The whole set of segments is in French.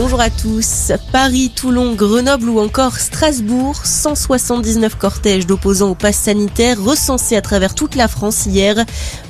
Bonjour à tous. Paris, Toulon, Grenoble ou encore Strasbourg, 179 cortèges d'opposants au pass sanitaire recensés à travers toute la France hier.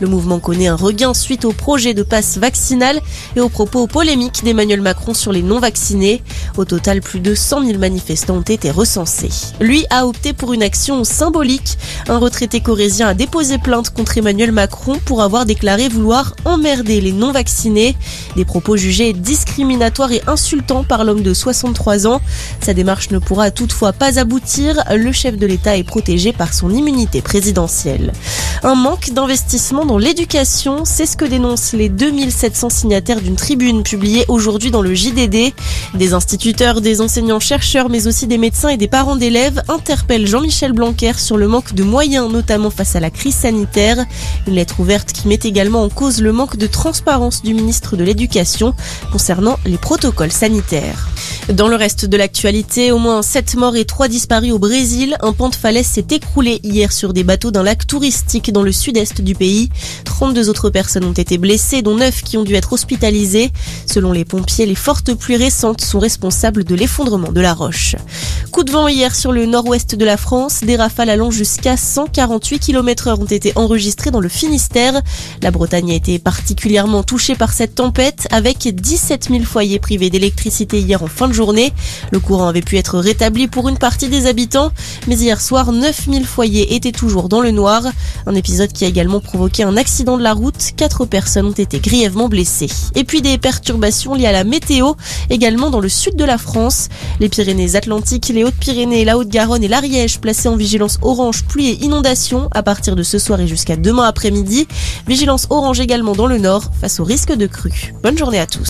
Le mouvement connaît un regain suite au projet de passe vaccinal et aux propos polémiques d'Emmanuel Macron sur les non-vaccinés. Au total, plus de 100 000 manifestants ont été recensés. Lui a opté pour une action symbolique. Un retraité corésien a déposé plainte contre Emmanuel Macron pour avoir déclaré vouloir emmerder les non-vaccinés. Des propos jugés discriminatoires et insultants par l'homme de 63 ans. Sa démarche ne pourra toutefois pas aboutir. Le chef de l'État est protégé par son immunité présidentielle. Un manque d'investissement dans l'éducation, c'est ce que dénoncent les 2700 signataires d'une tribune publiée aujourd'hui dans le JDD. Des instituteurs, des enseignants-chercheurs, mais aussi des médecins et des parents d'élèves interpellent Jean-Michel Blanquer sur le manque de moyens, notamment face à la crise sanitaire. Une lettre ouverte qui met également en cause le manque de transparence du ministre de l'Éducation concernant les protocoles sanitaires. Dans le reste de l'actualité, au moins 7 morts et 3 disparus au Brésil. Un pont de falaise s'est écroulé hier sur des bateaux d'un lac touristique dans le sud-est du pays. 32 autres personnes ont été blessées, dont 9 qui ont dû être hospitalisées. Selon les pompiers, les fortes pluies récentes sont responsables de l'effondrement de la roche. Coup de vent hier sur le nord-ouest de la France. Des rafales allant jusqu'à 148 km h ont été enregistrées dans le Finistère. La Bretagne a été particulièrement touchée par cette tempête avec 17 000 foyers privés d'électricité hier en fin de journée. Le courant avait pu être rétabli pour une partie des habitants, mais hier soir, 9 000 foyers étaient toujours dans le noir. Un épisode qui a également provoqué un accident de la route. Quatre personnes ont été grièvement blessées. Et puis des perturbations liées à la météo, également dans le sud de la France. Les Pyrénées-Atlantiques, les Hautes-Pyrénées, la Haute-Garonne et l'Ariège placés en vigilance orange pluie et inondation à partir de ce soir et jusqu'à demain après-midi. Vigilance orange également dans le nord face au risque de crue. Bonne journée à tous.